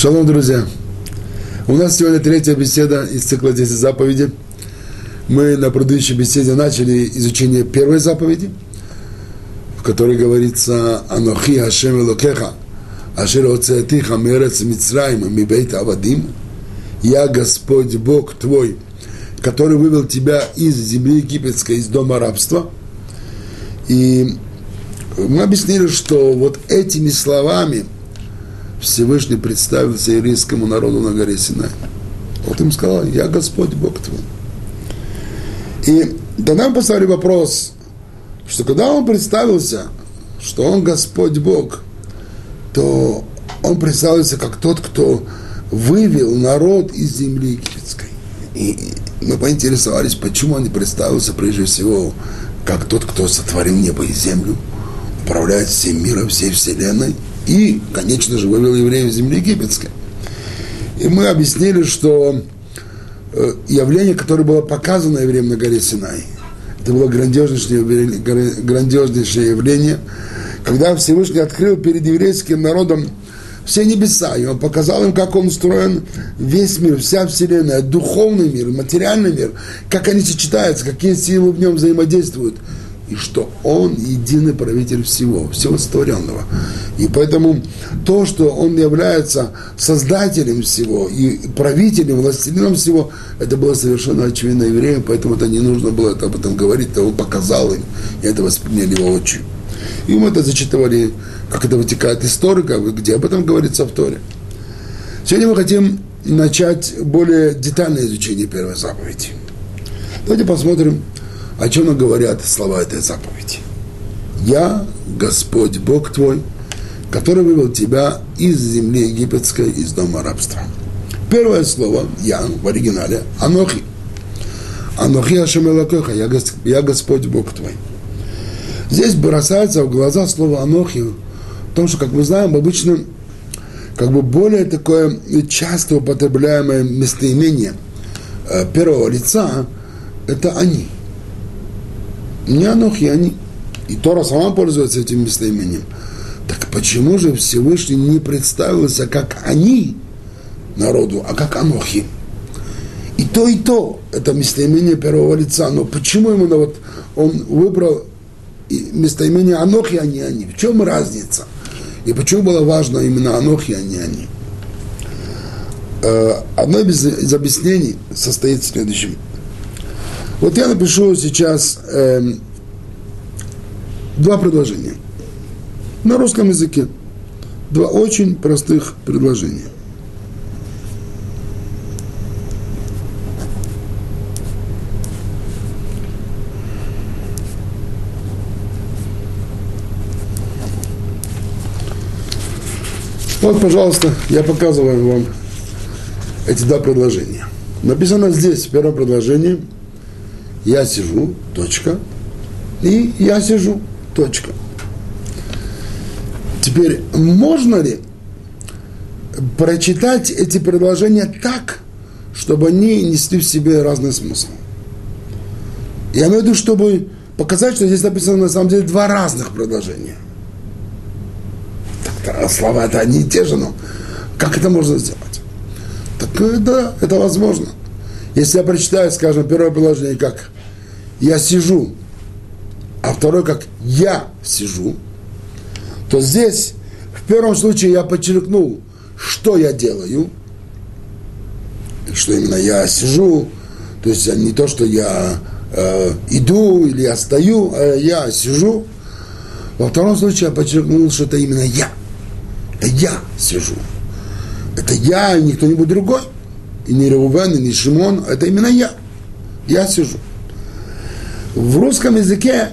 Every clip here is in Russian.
Шалом, друзья! У нас сегодня третья беседа из цикла 10 заповедей. Мы на предыдущей беседе начали изучение первой заповеди, в которой говорится «Анохи Хашем Элокеха, Ашер Оцеатиха Мерец Мицраим Мибейт Авадим» «Я Господь Бог твой, который вывел тебя из земли египетской, из дома рабства». И мы объяснили, что вот этими словами – Всевышний представился еврейскому народу на горе Синай. Вот им сказал, я Господь Бог твой. И тогда мы поставили вопрос, что когда он представился, что он Господь Бог, то он представился как тот, кто вывел народ из земли египетской. И мы поинтересовались, почему он не представился прежде всего как тот, кто сотворил небо и землю, управляет всем миром, всей вселенной – и, конечно же, вывел евреев из земли египетской. И мы объяснили, что э, явление, которое было показано евреям на горе Синай, это было грандиознейшее, грандиознейшее явление, когда Всевышний открыл перед еврейским народом все небеса, и он показал им, как он устроен весь мир, вся вселенная, духовный мир, материальный мир, как они сочетаются, какие силы в нем взаимодействуют – и что Он единый правитель всего, всего сотворенного. И поэтому то, что Он является создателем всего и правителем, властелином всего, это было совершенно очевидно евреям, поэтому это не нужно было это об этом говорить, то Он показал им, и это восприняли его очень. И мы это зачитывали, как это вытекает из где об этом говорится в Торе. Сегодня мы хотим начать более детальное изучение первой заповеди. Давайте посмотрим, о чем говорят слова этой заповеди? «Я, Господь Бог твой, который вывел тебя из земли египетской, из дома рабства». Первое слово «я» в оригинале «анохи». «Анохи Ашемелакоха» я, «Я Господь Бог твой». Здесь бросается в глаза слово «анохи», потому что, как мы знаем, обычно как бы более такое часто употребляемое местоимение э, первого лица – это «они». Не Анохи, они. И Тора сама пользуется этим местоимением. Так почему же Всевышний не представился как они народу, а как Анохи? И то, и то, это местоимение первого лица. Но почему именно вот он выбрал местоимение Анохи, а не они? В чем разница? И почему было важно именно Анохи, а не они? Э, одно из объяснений состоит в следующем. Вот я напишу сейчас э, два предложения на русском языке. Два очень простых предложения. Вот, пожалуйста, я показываю вам эти два предложения. Написано здесь, в первом предложении – я сижу, точка, и я сижу, точка. Теперь, можно ли прочитать эти предложения так, чтобы они несли в себе разный смысл? Я имею в виду, чтобы показать, что здесь написано на самом деле два разных предложения. Так, слова это одни и те же, но как это можно сделать? Так э, да, это возможно. Если я прочитаю, скажем, первое предложение как «я сижу», а второе как «я сижу», то здесь в первом случае я подчеркнул, что я делаю, что именно я сижу, то есть не то, что я э, иду или я стою, а я сижу. Во втором случае я подчеркнул, что это именно я. Это я сижу. Это я, и не кто-нибудь другой и не Реувен, и не Шимон, это именно я. Я сижу. В русском языке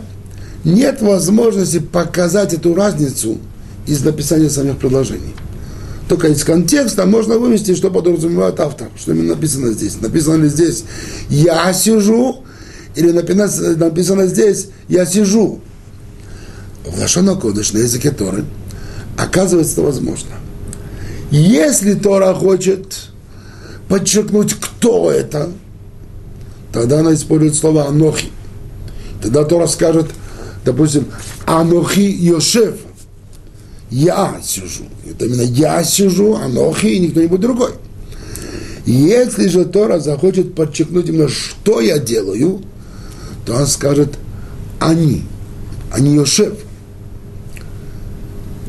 нет возможности показать эту разницу из написания самих предложений. Только из контекста можно вывести, что подразумевает автор, что именно написано здесь. Написано ли здесь «я сижу» или написано, здесь «я сижу». В Лашона Кодыш на языке Торы оказывается это возможно. Если Тора хочет подчеркнуть, кто это, тогда она использует слово «анохи». Тогда Тора скажет, допустим, «анохи Йошев». я сижу. Это именно я сижу, Анохи и никто-нибудь другой. Если же Тора захочет подчеркнуть именно, что я делаю, то он скажет «они», «они Йошев».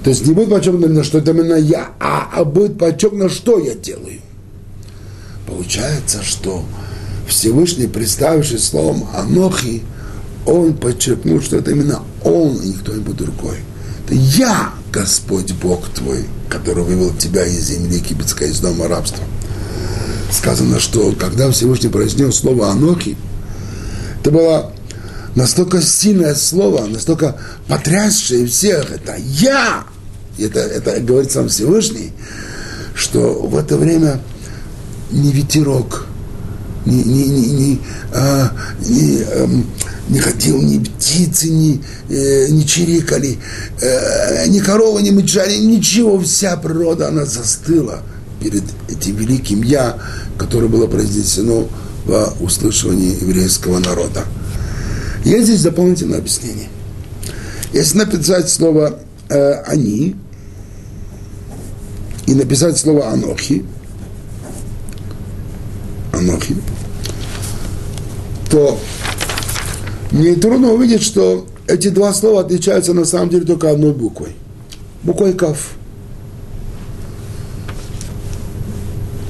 То есть не будет подчеркнуто что это именно я, а, а будет подчеркнуто, что я делаю. Получается, что Всевышний, представившись словом «Анохи», он подчеркнул, что это именно он, и никто нибудь другой. Это я, Господь Бог твой, который вывел тебя из земли египетской, из дома рабства. Сказано, что когда Всевышний произнес слово «Анохи», это было настолько сильное слово, настолько потрясшее всех. Это «Я!» это, это говорит сам Всевышний, что в это время ни ветерок, ни, ни, ни, ни, а, ни, эм, не ходил ни птицы, ни, э, ни чирикали, э, ни корова, ни мычали, ничего, вся природа, она застыла перед этим великим «Я», которое было произнесено во услышании еврейского народа. Есть здесь дополнительное объяснение. Если написать слово э, «они» и написать слово «анохи», «анохи», то нетрудно увидеть, что эти два слова отличаются на самом деле только одной буквой. Буквой «кав».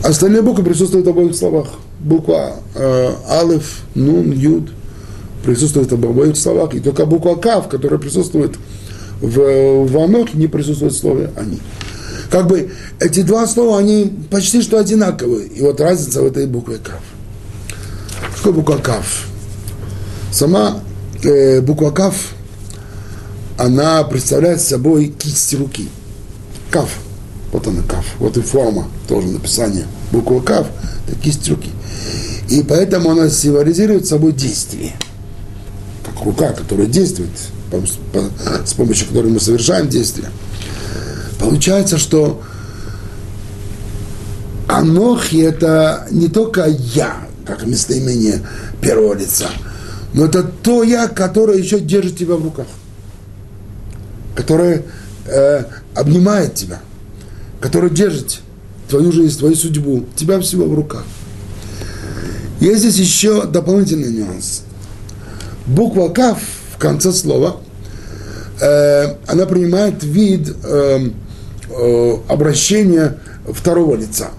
Остальные буквы присутствуют в обоих словах. Буква э, Алиф, Нун, Юд присутствует в обоих словах. И только буква Кав, которая присутствует в, в Анохе, не присутствует в слове «они». Как бы эти два слова, они почти что одинаковые. И вот разница в этой букве Кав. Что буква Кав? Сама э, буква Кав, она представляет собой кисть руки. Кав. Вот она Кав. Вот и форма тоже написание. Буква Кав – это кисть руки. И поэтому она символизирует собой действие. Как рука, которая действует, с помощью которой мы совершаем действие. Получается, что Анохи – это не только я, как местоимение первого лица – но это то я, которое еще держит тебя в руках, которое э, обнимает тебя, которое держит твою жизнь, твою судьбу, тебя всего в руках. Есть здесь еще дополнительный нюанс. Буква Кав в конце слова, э, она принимает вид э, э, обращения второго лица.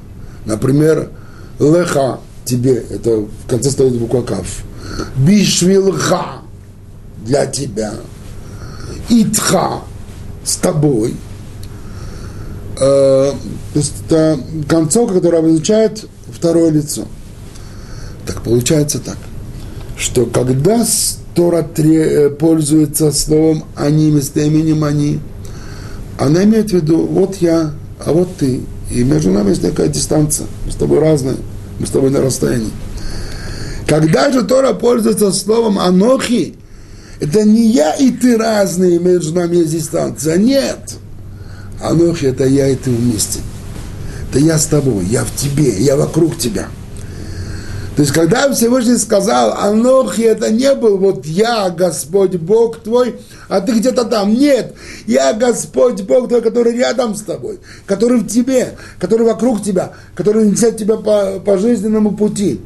Например, леха тебе, это в конце стоит буква Кав бишвилха для тебя, итха с тобой. Э, то есть это концовка, которая обозначает второе лицо. Так получается так, что когда Тора э, пользуется словом «они» местоименем «они», она имеет в виду «вот я, а вот ты». И между нами есть такая дистанция. Мы с тобой разные, мы с тобой на расстоянии. Когда же Тора пользуется словом «анохи», это не я и ты разные, между нами есть дистанция. Нет. Анохи – это я и ты вместе. Это я с тобой, я в тебе, я вокруг тебя. То есть, когда Всевышний сказал, Анохи, это не был вот я, Господь Бог твой, а ты где-то там. Нет, я Господь Бог твой, который рядом с тобой, который в тебе, который вокруг тебя, который несет тебя по, по жизненному пути.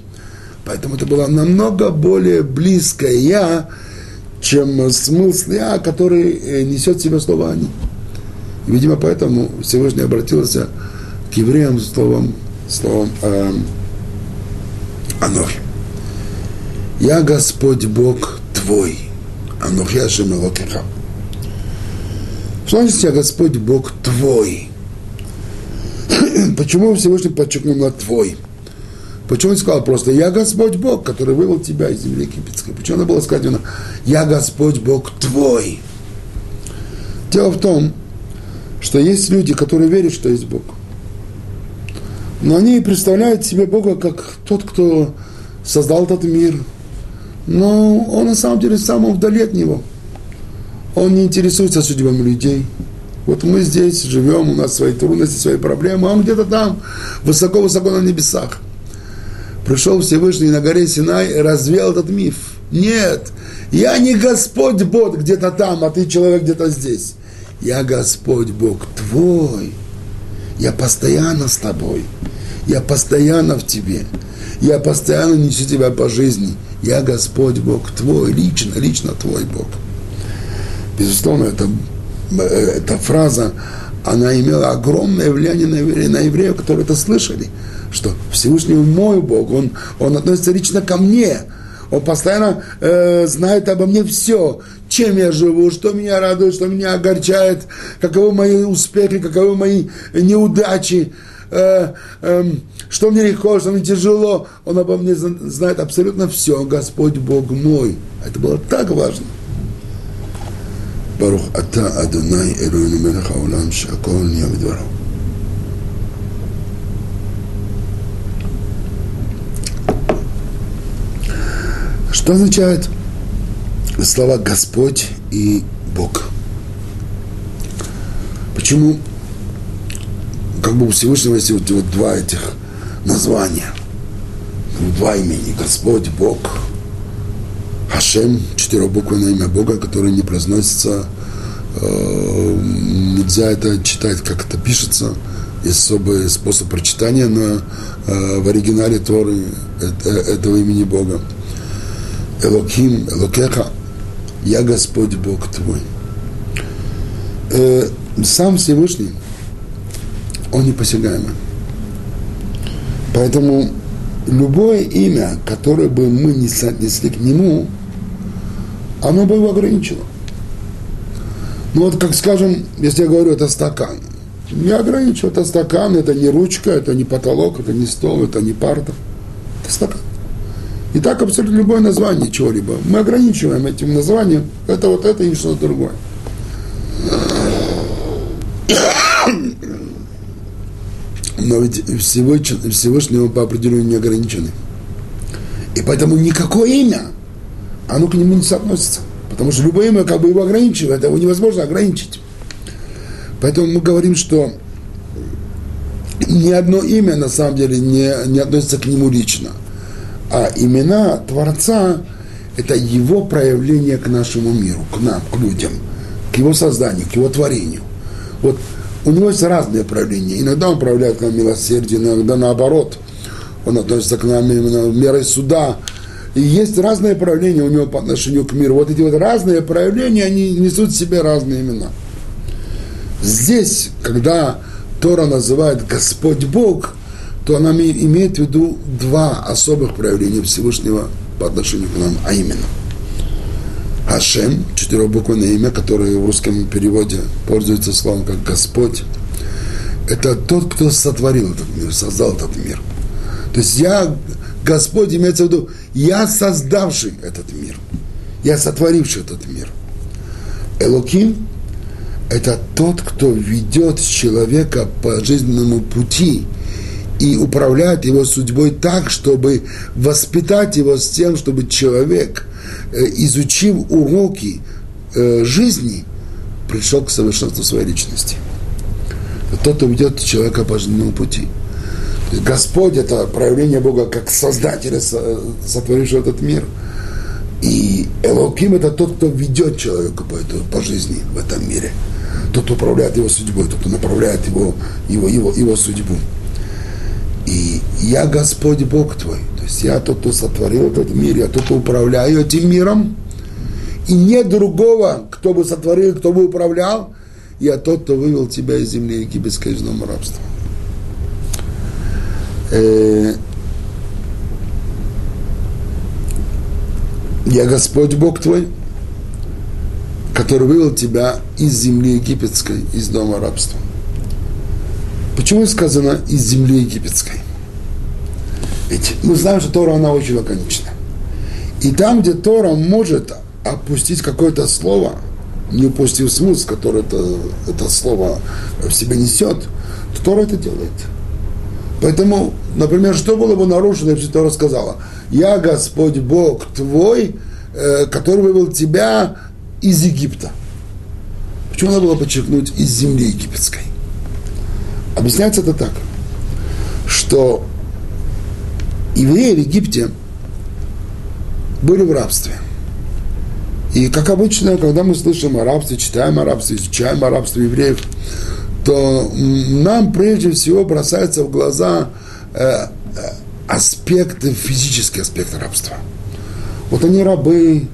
Поэтому это было намного более близкое «я», чем смысл «я», который э, несет в себе слово «они». Видимо, поэтому Всевышний обратился к евреям словом, словом э, «Анохи». «Я Господь Бог твой, Анохи Ашем Элокеха». Что значит «Я Господь Бог твой»? Почему Всевышний подчеркнул на «твой»? Почему он сказал просто «Я Господь Бог, который вывел тебя из земли египетской»? Почему надо было сказать «Я Господь Бог твой»? Дело в том, что есть люди, которые верят, что есть Бог. Но они представляют себе Бога как тот, кто создал этот мир. Но он на самом деле сам вдали от него. Он не интересуется судьбами людей. Вот мы здесь живем, у нас свои трудности, свои проблемы, а он где-то там, высоко-высоко на небесах пришел Всевышний на горе Синай и развел этот миф. Нет, я не Господь Бог где-то там, а ты человек где-то здесь. я Господь Бог твой. Я постоянно с тобой. Я постоянно в тебе. Я постоянно несу тебя по жизни. Я Господь Бог твой, лично, лично твой Бог. Безусловно, это, эта фраза, она имела огромное влияние на евреев, на евреев, которые это слышали, что Всевышний мой Бог, он, он относится лично ко мне, он постоянно э, знает обо мне все, чем я живу, что меня радует, что меня огорчает, каковы мои успехи, каковы мои неудачи, э, э, что мне легко, что мне тяжело. Он обо мне знает абсолютно все. Господь Бог мой. Это было так важно. ברוך אתה אדוני אלוהינו מלך העולם שהכל נהיה בדברו. Что означает слова Господь и Бог? Почему? Как бы у Всевышнего есть вот, вот два этих названия, два имени, Господь, Бог, Хашем, четырехбуквенное имя Бога, которое не произносится, э, нельзя это читать, как это пишется, есть особый способ прочитания на, э, в оригинале Торы э, этого имени Бога. Элоким, Элокеха, я Господь Бог твой. Э, сам Всевышний, он непосягаемый. Поэтому любое имя, которое бы мы не соотнесли к нему, оно бы его ограничило. Ну вот, как скажем, если я говорю, это стакан. Не ограничиваю, это стакан, это не ручка, это не потолок, это не стол, это не парта. Это стакан. И так абсолютно любое название чего-либо. Мы ограничиваем этим названием, это вот это и что-то другое. Но ведь Всевышний, Всевышний по определению не ограничены. И поэтому никакое имя, оно к нему не соотносится. Потому что любое имя как бы его ограничивает, его невозможно ограничить. Поэтому мы говорим, что ни одно имя на самом деле не, не относится к нему лично. А имена Творца – это его проявление к нашему миру, к нам, к людям, к его созданию, к его творению. Вот у него есть разные проявления. Иногда он проявляет к нам милосердие, иногда наоборот. Он относится к нам именно мерой суда. И есть разные проявления у него по отношению к миру. Вот эти вот разные проявления, они несут в себе разные имена. Здесь, когда Тора называет Господь Бог, то она имеет в виду два особых проявления Всевышнего по отношению к нам, а именно – Ашем, четырехбуквенное имя, которое в русском переводе пользуется словом как Господь, это тот, кто сотворил этот мир, создал этот мир. То есть я, Господь, имеется в виду, я создавший этот мир, я сотворивший этот мир. Элоким – это тот, кто ведет человека по жизненному пути и управляет его судьбой так, чтобы воспитать его с тем, чтобы человек – Э, изучив уроки э, жизни, пришел к совершенству своей личности. Тот, кто ведет человека по жизненному пути. Господь – это проявление Бога как Создателя, сотворившего этот мир. И Элоким – это тот, кто ведет человека по, эту, по жизни в этом мире. Тот, кто управляет его судьбой, тот, кто направляет его, его, его, его судьбу. И я Господь Бог твой. То есть я тот, кто сотворил этот мир, я тот, кто управляю этим миром. И нет другого, кто бы сотворил, кто бы управлял. Я тот, кто вывел тебя из земли египетской из рабства. Э, я Господь Бог твой, который вывел тебя из земли египетской, из дома рабства. Почему сказано из земли египетской? Ведь мы знаем, что Тора, она очень лаконична. И там, где Тора может опустить какое-то слово, не упустив смысл, который это, это слово в себе несет, то Тора это делает. Поэтому, например, что было бы нарушено, если Тора сказала, «Я Господь Бог твой, э, который вывел тебя из Египта». Почему надо было подчеркнуть «из земли египетской»? Объясняется это так, что евреи в Египте были в рабстве. И как обычно, когда мы слышим о рабстве, читаем о рабстве, изучаем о рабстве евреев, то нам прежде всего бросается в глаза э, э, аспекты, физический аспект рабства. Вот они рабы,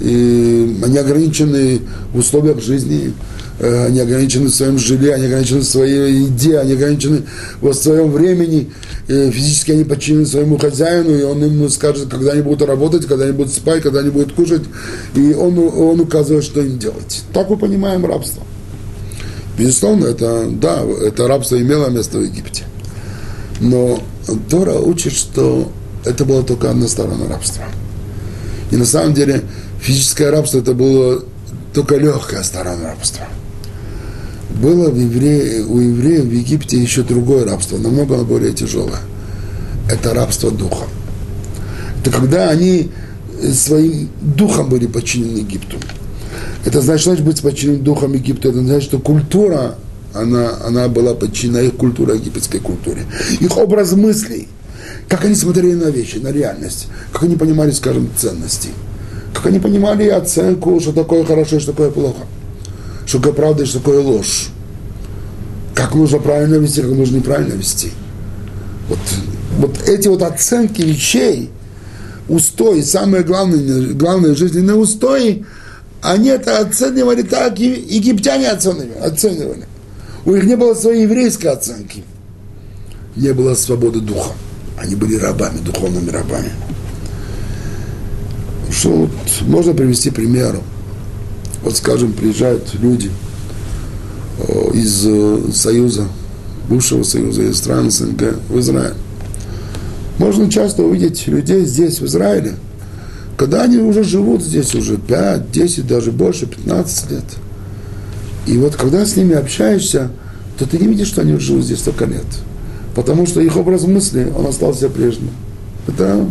и они ограничены в условиях жизни, они ограничены в своем жилье, они ограничены в своей еде, они ограничены в своем времени, физически они подчинены своему хозяину, и он им скажет, когда они будут работать, когда они будут спать, когда они будут кушать, и он, он указывает, что им делать. Так мы понимаем рабство. Безусловно, это, да, это рабство имело место в Египте. Но Тора учит, что это была только одна сторона рабства. И на самом деле физическое рабство это было только легкая сторона рабства. Было в евре... у евреев в Египте еще другое рабство, намного более тяжелое. Это рабство духа. Это когда они своим духом были подчинены Египту. Это значит, значит быть подчинен духом Египта. Это значит, что культура, она, она была подчинена их культуре, египетской культуре. Их образ мыслей, как они смотрели на вещи, на реальность, как они понимали, скажем, ценности, как они понимали оценку, что такое хорошо, что такое плохо, что такое правда и что такое ложь, как нужно правильно вести, как нужно неправильно вести. Вот, вот эти вот оценки вещей, устои, самые главные, главные жизненные устои, они это оценивали так, и египтяне оценивали, оценивали. У них не было своей еврейской оценки. Не было свободы духа. Они были рабами, духовными рабами. Что вот можно привести примеру. Вот, скажем, приезжают люди из э, Союза, бывшего Союза, из стран СНГ в Израиль. Можно часто увидеть людей здесь, в Израиле, когда они уже живут здесь уже 5, 10, даже больше, 15 лет. И вот когда с ними общаешься, то ты не видишь, что они живут здесь столько лет. Потому что их образ мысли, он остался прежним. Это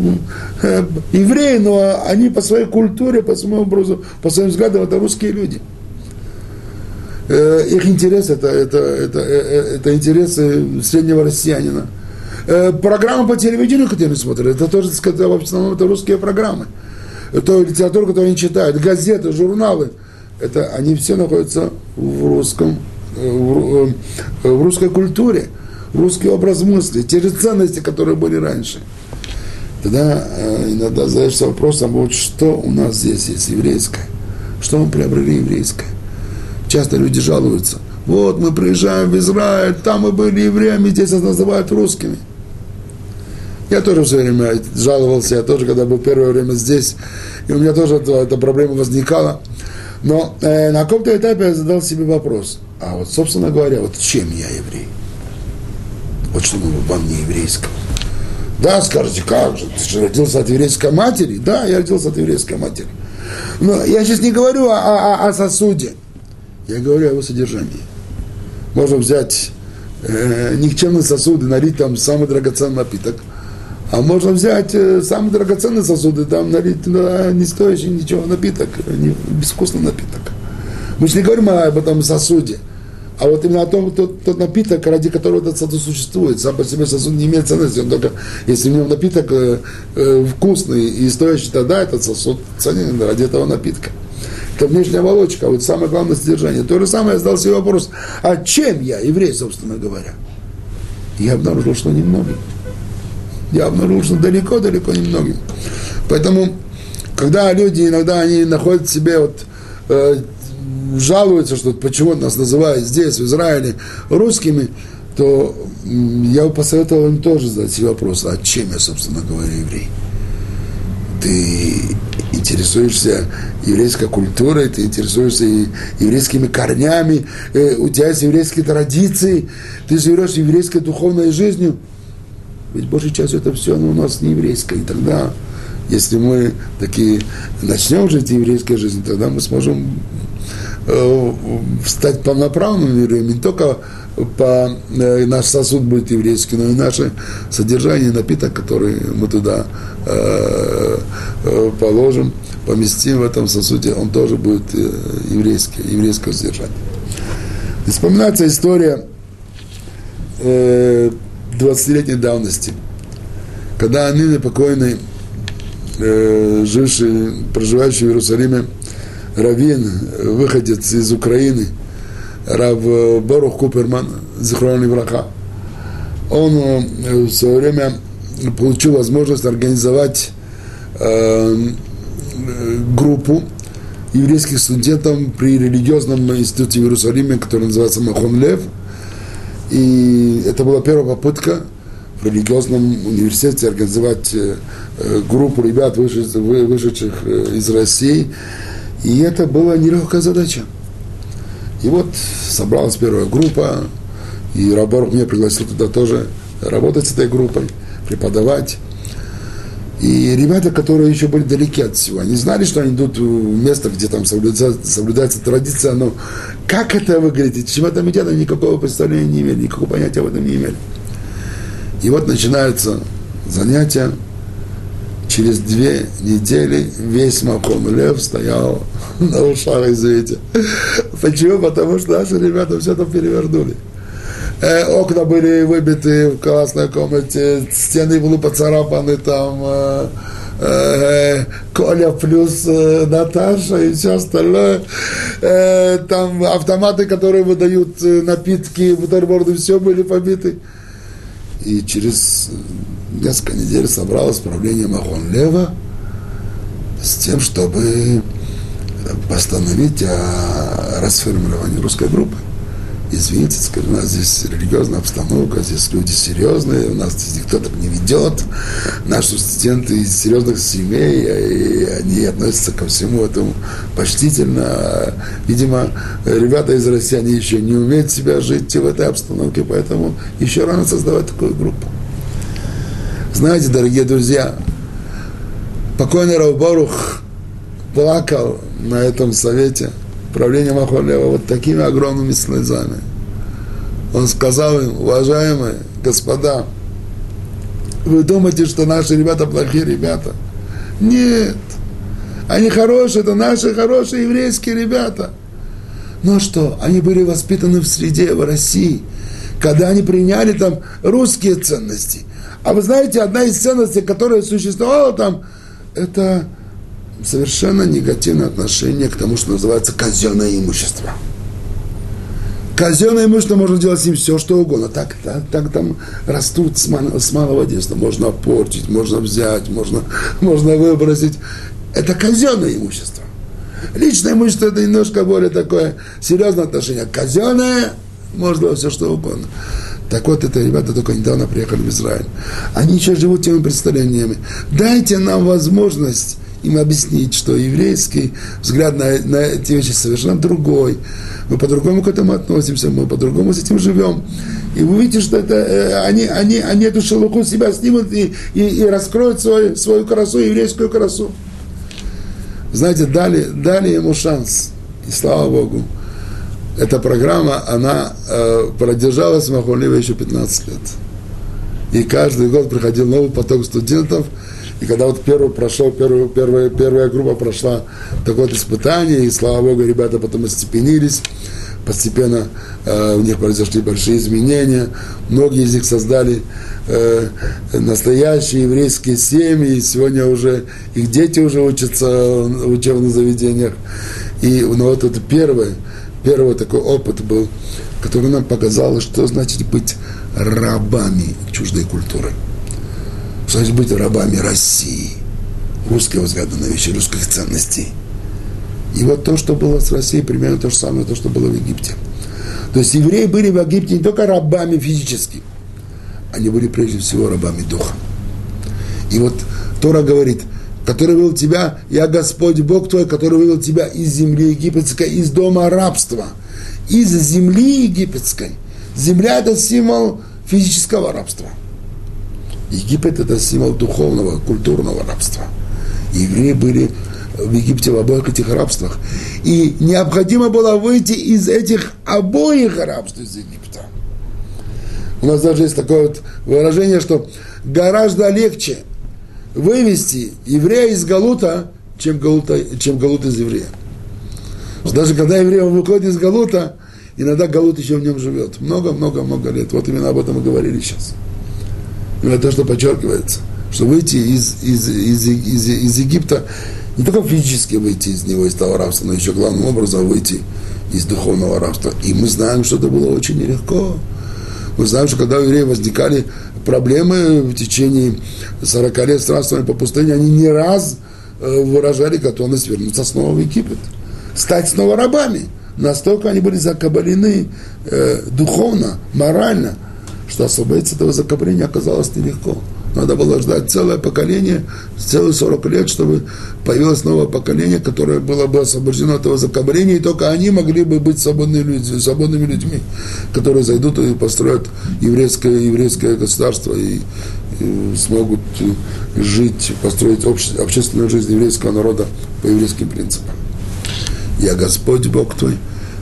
э, евреи, но они по своей культуре, по своему образу, по своим взглядам, это русские люди. Э, их интерес это, это, это, э, это интересы среднего россиянина. Э, программы по телевидению, которые они смотрят, это тоже, сказать, в основном это русские программы той литературу, которую они читают, газеты, журналы, это они все находятся в русском, э, в, э, в русской культуре, русский образ мысли, те же ценности, которые были раньше. Тогда э, иногда задаешься вопросом, вот что у нас здесь есть еврейское, что мы приобрели еврейское. Часто люди жалуются, вот мы приезжаем в Израиль, там мы были евреями, здесь нас называют русскими – я тоже все время жаловался, я тоже, когда был первое время здесь, и у меня тоже эта, проблема возникала. Но э, на каком-то этапе я задал себе вопрос, а вот, собственно говоря, вот чем я еврей? Вот что во мне еврейском. Да, скажете, как же, ты же родился от еврейской матери? Да, я родился от еврейской матери. Но я сейчас не говорю о, о, о сосуде, я говорю о его содержании. Можно взять э, никчемный сосуд и налить там самый драгоценный напиток – а можно взять э, самые драгоценные сосуды, там налить туда не стоящий ничего напиток, не, безвкусный напиток. Мы же не говорим об этом сосуде, а вот именно о том, тот, тот напиток, ради которого этот сосуд существует. Сам по себе сосуд не имеет ценности, он только, если в нем напиток э, э, вкусный и стоящий, тогда этот сосуд ценен ради этого напитка. Это внешняя оболочка, а вот самое главное содержание. То же самое я задал себе вопрос, а чем я, еврей, собственно говоря? я обнаружил, что немного я обнаружил, что далеко-далеко немногим. Поэтому, когда люди иногда они находят в себе вот э, жалуются, что почему нас называют здесь, в Израиле, русскими, то я бы посоветовал им тоже задать себе вопрос, а чем я, собственно говоря, еврей? Ты интересуешься еврейской культурой, ты интересуешься еврейскими корнями, э, у тебя есть еврейские традиции, ты живешь еврейской духовной жизнью – ведь большей частью это все у нас не еврейское. И тогда, если мы такие начнем жить еврейской жизнью, тогда мы сможем э, стать полноправными евреями. Не только по, э, наш сосуд будет еврейский, но и наше содержание, напиток, который мы туда э, э, положим, поместим в этом сосуде, он тоже будет э, еврейский, еврейское содержание. И вспоминается история э, 20-летней давности, когда ныне покойный, э, живший, проживающий в Иерусалиме, раввин, выходец из Украины, Рав Борух Куперман, Захронный Враха, он в свое время получил возможность организовать э, группу еврейских студентов при религиозном институте в Иерусалиме, который называется Махон Лев. И это была первая попытка в религиозном университете организовать э, группу ребят, вышедших э, из России. И это была нелегкая задача. И вот собралась первая группа, и Рабор меня пригласил туда тоже работать с этой группой, преподавать. И ребята, которые еще были далеки от всего, они знали, что они идут в место, где там соблюдается, соблюдается традиция, но как это выглядит, чем это идет, они никакого представления не имели, никакого понятия об этом не имели. И вот начинаются занятия, через две недели весь Маком Лев стоял на ушах, извините. Почему? Потому что наши ребята все там перевернули. Э, окна были выбиты в классной комнате, стены были поцарапаны там, э, э, Коля плюс Наташа и все остальное. Там автоматы, которые выдают напитки, бутерброды, все были побиты. И через несколько недель собралось правление Махон Лева с тем, чтобы постановить о расформировании русской группы извините, скажем, у нас здесь религиозная обстановка, здесь люди серьезные, у нас здесь никто так не ведет, наши студенты из серьезных семей, и они относятся ко всему этому почтительно. Видимо, ребята из России, они еще не умеют себя жить в этой обстановке, поэтому еще рано создавать такую группу. Знаете, дорогие друзья, покойный Равбарух плакал на этом совете – правление Махолева вот такими огромными слезами. Он сказал им, уважаемые господа, вы думаете, что наши ребята плохие ребята? Нет. Они хорошие, это наши хорошие еврейские ребята. Но что, они были воспитаны в среде, в России, когда они приняли там русские ценности. А вы знаете, одна из ценностей, которая существовала там, это совершенно негативное отношение к тому, что называется казенное имущество. Казенное имущество можно делать с ним все, что угодно. Так, так, так там растут с, мал, с малого детства. Можно портить, можно взять, можно, можно выбросить. Это казенное имущество. Личное имущество это немножко более такое серьезное отношение. Казенное можно все, что угодно. Так вот, это ребята только недавно приехали в Израиль. Они еще живут теми представлениями. Дайте нам возможность им объяснить, что еврейский взгляд на, на эти вещи совершенно другой. Мы по-другому к этому относимся, мы по-другому с этим живем. И вы увидите, что это, э, они, они, они эту шелуху себя снимут и, и, и раскроют свою, свою красу, еврейскую красу. Знаете, дали, дали ему шанс. И слава Богу. Эта программа, она э, продержалась в Махулеве еще 15 лет. И каждый год приходил новый поток студентов – и когда вот первый прошел, первый, первая, первая группа прошла такое вот испытание, и слава Богу, ребята потом остепенились, постепенно э, у них произошли большие изменения, многие из них создали э, настоящие еврейские семьи, и сегодня уже их дети уже учатся в учебных заведениях. И ну, вот это первый, первый такой опыт был, который нам показал, что значит быть рабами чуждой культуры значит быть рабами России, русского взгляда на вещи, русских ценностей. И вот то, что было с Россией, примерно то же самое, то, что было в Египте. То есть евреи были в Египте не только рабами физически, они были прежде всего рабами духа. И вот Тора говорит, который вывел тебя, я Господь Бог твой, который вывел тебя из земли египетской, из дома рабства, из земли египетской. Земля – это символ физического рабства – Египет это символ духовного, культурного рабства. Евреи были в Египте в обоих этих рабствах. И необходимо было выйти из этих обоих рабств из Египта. У нас даже есть такое вот выражение, что гораздо легче вывести еврея из Галута, чем Галута, чем Галут из еврея. Даже когда еврей выходит из Галута, иногда Галут еще в нем живет. Много-много-много лет. Вот именно об этом мы говорили сейчас. Но это то, что подчеркивается, что выйти из, из, из, из, из Египта не только физически выйти из него, из того рабства, но еще главным образом выйти из духовного рабства. И мы знаем, что это было очень нелегко. Мы знаем, что когда у евреев возникали проблемы в течение 40 лет странствования по пустыне, они не раз э, выражали готовность вернуться снова в Египет, стать снова рабами. Настолько они были закабалены э, духовно, морально, что освободиться от этого закабления оказалось нелегко. Надо было ждать целое поколение, целые 40 лет, чтобы появилось новое поколение, которое было бы освобождено от этого закобления, и только они могли бы быть свободными, людьми, свободными людьми, которые зайдут и построят еврейское, еврейское государство и, и смогут жить, построить обще, общественную жизнь еврейского народа по еврейским принципам. Я Господь Бог твой,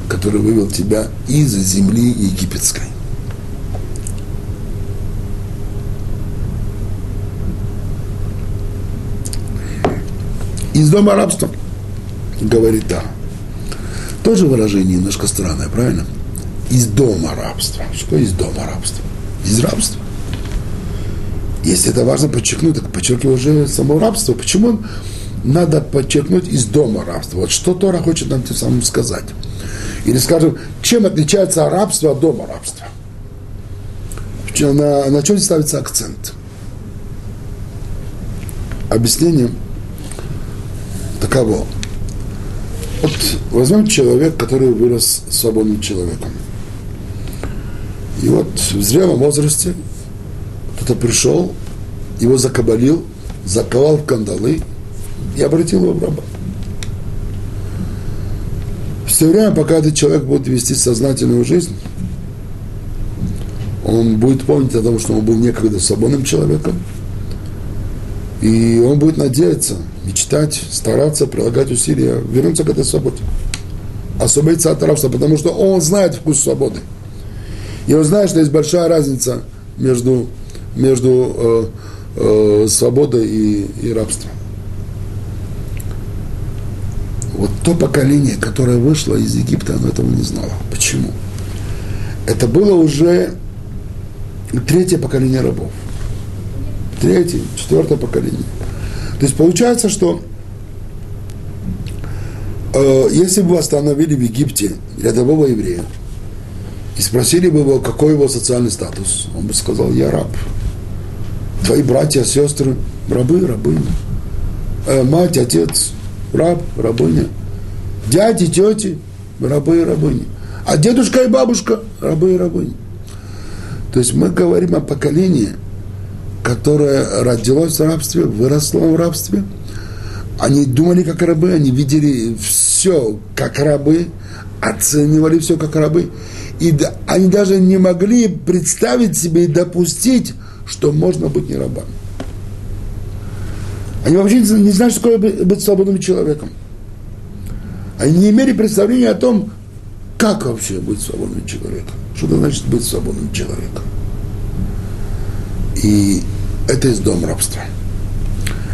который вывел тебя из земли египетской. Из дома рабства. Говорит, да. Тоже выражение немножко странное, правильно? Из дома рабства. Что из дома рабства? Из рабства. Если это важно подчеркнуть, так подчеркивай уже само рабство. Почему надо подчеркнуть из дома рабства? Вот что Тора хочет нам тем самым сказать. Или, скажем, чем отличается рабство от дома рабства? На, на чем ставится акцент? Объяснение – таково. Вот возьмем человек, который вырос свободным человеком. И вот в зрелом возрасте кто-то пришел, его закабалил, заковал в кандалы и обратил его в раба. Все время, пока этот человек будет вести сознательную жизнь, он будет помнить о том, что он был некогда свободным человеком, и он будет надеяться – мечтать, стараться, прилагать усилия, вернуться к этой свободе. Освободиться от рабства, потому что он знает вкус свободы. И он знает, что есть большая разница между, между э, э, свободой и, и рабством. Вот то поколение, которое вышло из Египта, оно этого не знало. Почему? Это было уже третье поколение рабов. Третье, четвертое поколение. То есть получается, что э, если бы остановили в Египте рядового еврея и спросили бы его, какой его социальный статус, он бы сказал, я раб. Твои братья, сестры, рабы, рабыня. Э, мать, отец, раб, рабыня. Дяди, тети, рабы и рабыни. А дедушка и бабушка, рабы и рабыни. То есть мы говорим о поколении – которое родилось в рабстве, выросло в рабстве. Они думали как рабы, они видели все как рабы, оценивали все как рабы. И они даже не могли представить себе и допустить, что можно быть не рабами. Они вообще не знают, что такое быть свободным человеком. Они не имели представления о том, как вообще быть свободным человеком. Что это значит быть свободным человеком. И это из дома рабства.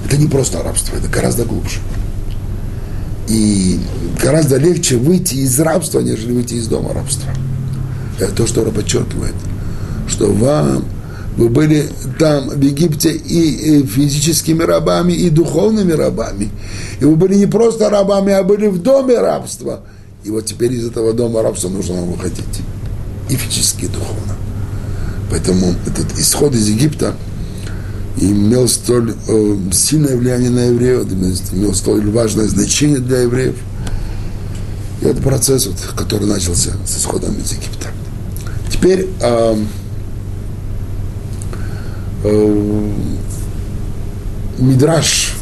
Это не просто рабство, это гораздо глубже. И гораздо легче выйти из рабства, нежели выйти из дома рабства. Это то, что Ра подчеркивает, что вам вы были там, в Египте, и физическими рабами, и духовными рабами. И вы были не просто рабами, а были в доме рабства. И вот теперь из этого дома рабства нужно выходить. И физически, и духовно. Поэтому этот исход из Египта имел столь э, сильное влияние на евреев, имел столь важное значение для евреев. И это процесс, вот, который начался с исходом из Египта. Теперь э, э, Мидраш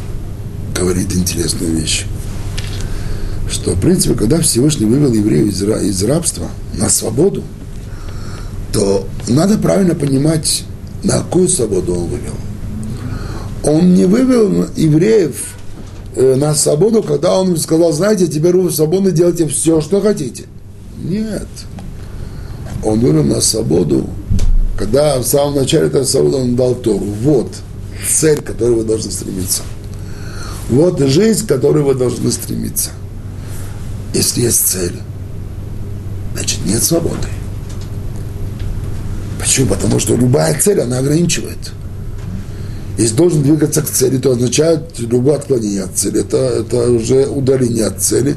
говорит интересную вещь, что, в принципе, когда Всевышний вывел евреев из, из рабства на свободу, то надо правильно понимать, на какую свободу он вывел. Он не вывел евреев э, на свободу, когда он сказал, знаете, теперь вы свободны, делайте все, что хотите. Нет. Он вывел на свободу, когда в самом начале этой свободы он дал Тору. Вот цель, к которой вы должны стремиться. Вот жизнь, к которой вы должны стремиться. Если есть цель, значит нет свободы. Почему? Потому что любая цель, она ограничивает. Если должен двигаться к цели, то означает любое отклонение от цели. Это, это уже удаление от цели.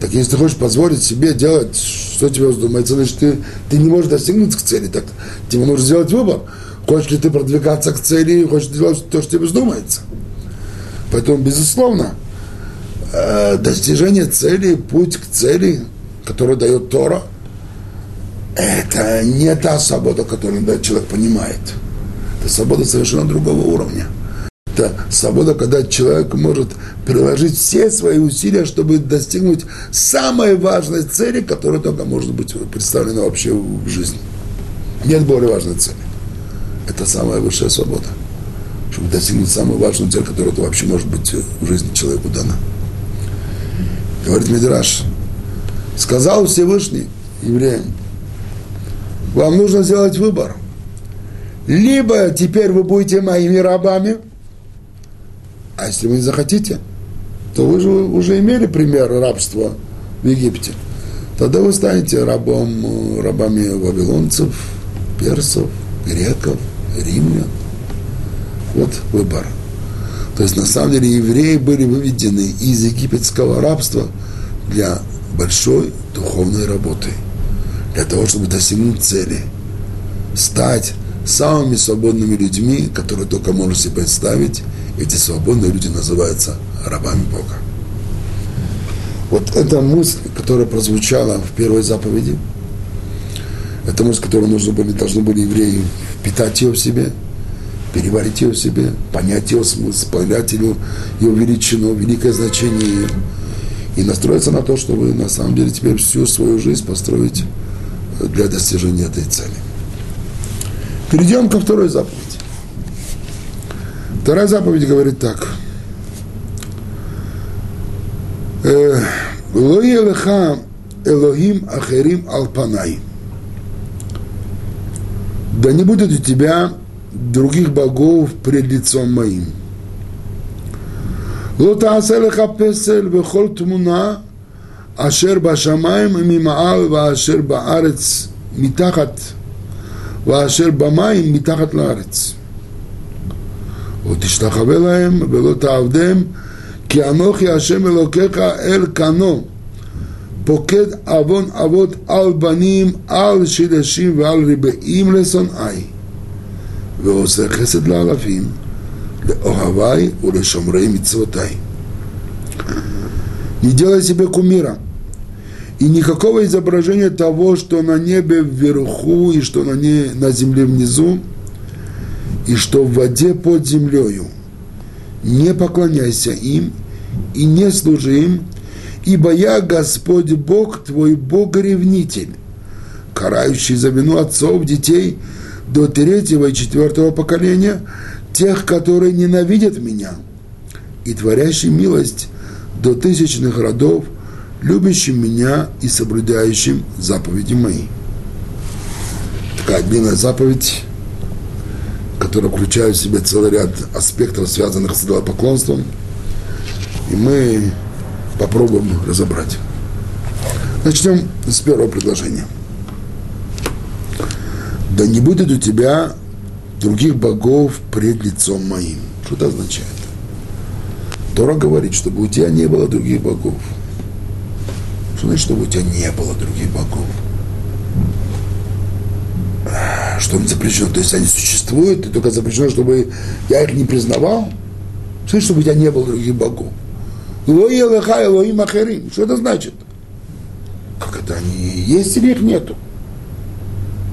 Так если ты хочешь позволить себе делать, что тебе вздумается, значит, ты, ты не можешь достигнуть к цели. Так тебе нужно сделать выбор. Хочешь ли ты продвигаться к цели, хочешь делать то, что тебе вздумается. Поэтому, безусловно, э, достижение цели, путь к цели, который дает Тора, это не та свобода, которую человек понимает. Это свобода совершенно другого уровня. Это свобода, когда человек может приложить все свои усилия, чтобы достигнуть самой важной цели, которая только может быть представлена вообще в жизни. Нет более важной цели. Это самая высшая свобода. Чтобы достигнуть самую важную цель, которая вообще может быть в жизни человеку дана. Говорит Медраш, сказал Всевышний евреям, вам нужно сделать выбор – либо теперь вы будете моими рабами, а если вы не захотите, то вы же уже имели пример рабства в Египте. Тогда вы станете рабом, рабами вавилонцев, персов, греков, римлян. Вот выбор. То есть на самом деле евреи были выведены из египетского рабства для большой духовной работы, для того, чтобы достигнуть цели, стать самыми свободными людьми, которые только можно себе представить. Эти свободные люди называются рабами Бога. Вот эта мысль, которая прозвучала в первой заповеди, это мысль, которую нужно были, должны были евреи впитать ее в себе, переварить ее в себе, понять ее смысл, понять ее, ее величину, великое значение ее, и настроиться на то, чтобы на самом деле теперь всю свою жизнь построить для достижения этой цели. Перейдем ко второй заповеди. Вторая заповедь говорит так. Э, Лоелеха Элохим Ахерим Алпанай. Да не будет у тебя других богов пред лицом моим. Лотаселеха Песель Вехол Тмуна אשר בשמיים ממעל ואשר בארץ מתחת ואשר במים מתחת לארץ. ותשתחווה להם ולא תעבדם, כי אנוכי השם אלוקיך אל כנו, פוקד עוון אבות על בנים, על שילשים ועל ריבעים לשונאי, ועושה חסד לאלפים, לאוהבי ולשומרי מצוותי. Не делай себе кумира – и никакого изображения того, что на небе вверху, и что на, не, на земле внизу, и что в воде под землею. Не поклоняйся им и не служи им, ибо я Господь Бог, твой Бог-ревнитель, карающий за вину отцов, детей до третьего и четвертого поколения, тех, которые ненавидят меня, и творящий милость до тысячных родов – любящим меня и соблюдающим заповеди мои. Такая длинная заповедь, которая включает в себя целый ряд аспектов, связанных с идолопоклонством, и мы попробуем разобрать. Начнем с первого предложения. Да не будет у тебя других богов пред лицом моим. Что это означает? Тора говорит, чтобы у тебя не было других богов – что значит, чтобы у тебя не было других богов? Что им запрещено? То есть они существуют, и только запрещено, чтобы я их не признавал? Что чтобы у тебя не было других богов? Что это значит? Как это они есть или их нету?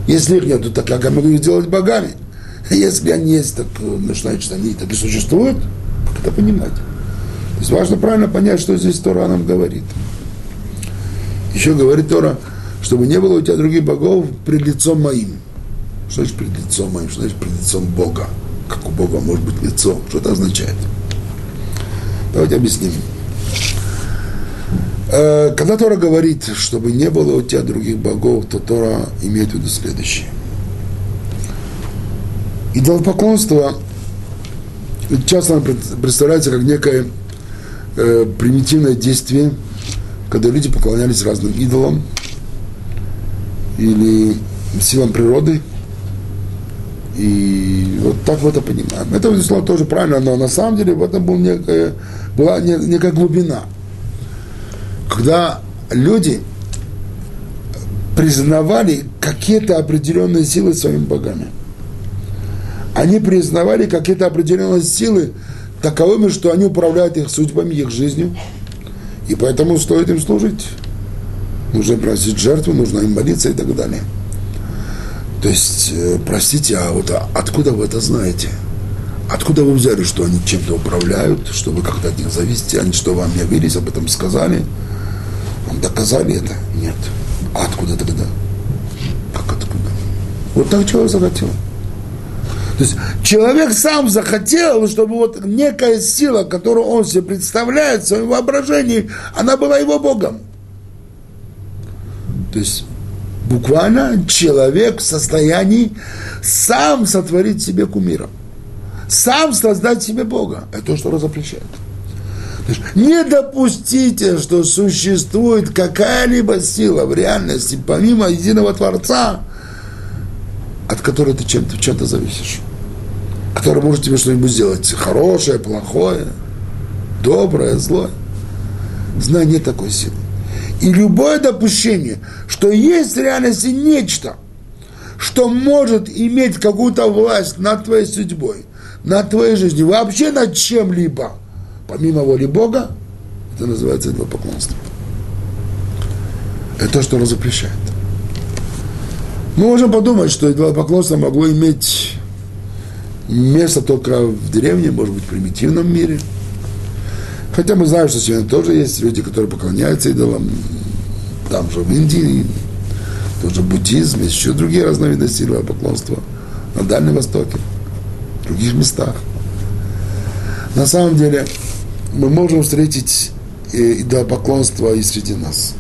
Если их нету, так как я могу их сделать богами? Если они есть, так ну, значит, они так и существуют? Как это понимать? То есть важно правильно понять, что здесь Тора нам говорит. Еще говорит Тора, чтобы не было у тебя других богов пред лицом моим. Что значит пред лицом моим? Что значит пред лицом Бога? Как у Бога может быть лицо? Что это означает? Давайте объясним. Э, когда Тора говорит, чтобы не было у тебя других богов, то Тора имеет в виду следующее. Идолопоклонство часто представляется как некое э, примитивное действие – когда люди поклонялись разным идолам или силам природы. И вот так мы это понимаем. Это, безусловно, тоже правильно, но на самом деле в этом был некая, была некая глубина. Когда люди признавали какие-то определенные силы своими богами. Они признавали какие-то определенные силы таковыми, что они управляют их судьбами, их жизнью, и поэтому стоит им служить. Нужно просить жертву, нужно им молиться и так далее. То есть, э, простите, а вот откуда вы это знаете? Откуда вы взяли, что они чем-то управляют, что вы как-то от них зависите, они что вам явились, об этом сказали? Вам доказали это? Нет. А откуда тогда? Как откуда? Вот так человек захотел. То есть человек сам захотел, чтобы вот некая сила, которую он себе представляет в своем воображении, она была его Богом. То есть буквально человек в состоянии сам сотворить себе кумира, сам создать себе Бога. Это то, что разопрещает. Не допустите, что существует какая-либо сила в реальности, помимо единого Творца, от которой ты чем-то, чем-то зависишь. Который может тебе что-нибудь сделать хорошее, плохое, доброе, злое. Знай, нет такой силы. И любое допущение, что есть в реальности нечто, что может иметь какую-то власть над твоей судьбой, над твоей жизнью, вообще над чем-либо – помимо воли Бога, это называется идолопоклонство. Это то, что он запрещает. Мы можем подумать, что идолопоклонство могло иметь место только в деревне, может быть, в примитивном мире. Хотя мы знаем, что сегодня тоже есть люди, которые поклоняются идолам. Там же в Индии, тоже буддизм, есть еще другие разновидности идолопоклонства на Дальнем Востоке, в других местах. На самом деле, мы можем встретить э, идолопоклонство и среди нас.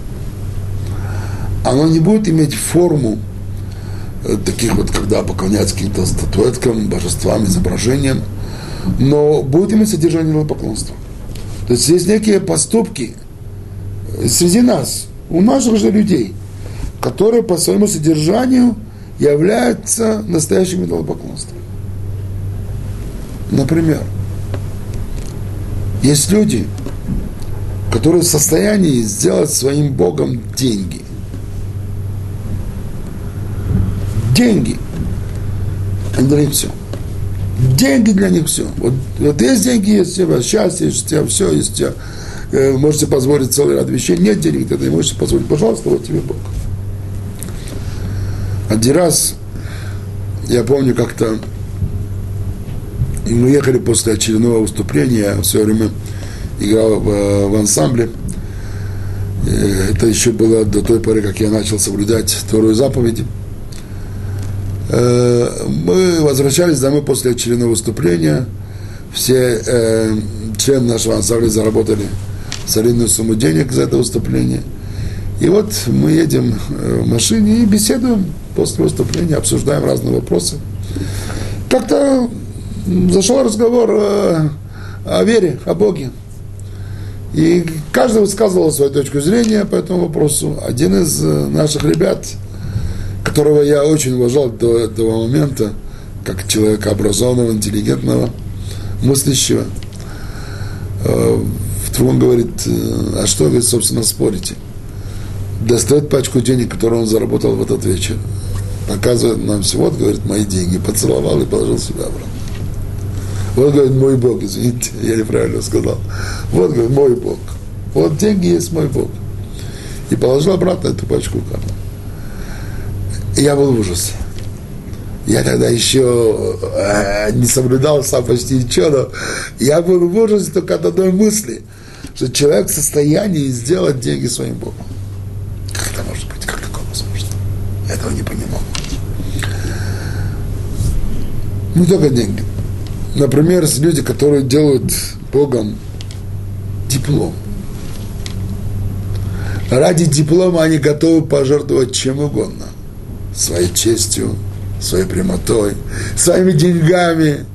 Оно не будет иметь форму таких вот, когда поклоняются каким-то статуэткам, божествам, изображениям, но будет иметь содержание идолопоклонства. То есть есть некие поступки э, среди нас, у наших же людей, которые по своему содержанию являются настоящим идолопоклонством. Например, есть люди, которые в состоянии сделать своим Богом деньги. Деньги. Для них все. Деньги для них все. Вот, вот есть деньги, есть тебя счастье, есть тебя все, есть тебя э, можете позволить целый ряд вещей. Нет денег, ты не можешь позволить. Пожалуйста, вот тебе Бог. Один раз, я помню, как-то мы ехали после очередного выступления, все время играл в, в ансамбле. Э, это еще было до той поры, как я начал соблюдать вторую заповедь. Э, мы возвращались домой после очередного выступления. Все э, члены нашего ансамбля заработали солидную сумму денег за это выступление. И вот мы едем в машине и беседуем после выступления, обсуждаем разные вопросы. Как-то зашел разговор э, о вере, о Боге. И каждый высказывал свою точку зрения по этому вопросу. Один из э, наших ребят, которого я очень уважал до этого момента, как человека образованного, интеллигентного, мыслящего, э, он говорит, а что вы, собственно, спорите? Достает пачку денег, которую он заработал в этот вечер. Показывает нам все, вот, говорит, мои деньги. Поцеловал и положил сюда обратно. Вот, говорит, мой Бог, извините, я неправильно сказал. Вот, говорит, мой Бог. Вот деньги есть мой Бог. И положил обратно эту пачку карман. Я был в ужасе. Я тогда еще э, не соблюдал сам почти ничего, но я был в ужасе только от одной мысли, что человек в состоянии сделать деньги своим Богом. Как это может быть? Как такое возможно? Я этого не понимал. Не только деньги например, люди, которые делают Богом диплом. Ради диплома они готовы пожертвовать чем угодно. Своей честью, своей прямотой, своими деньгами.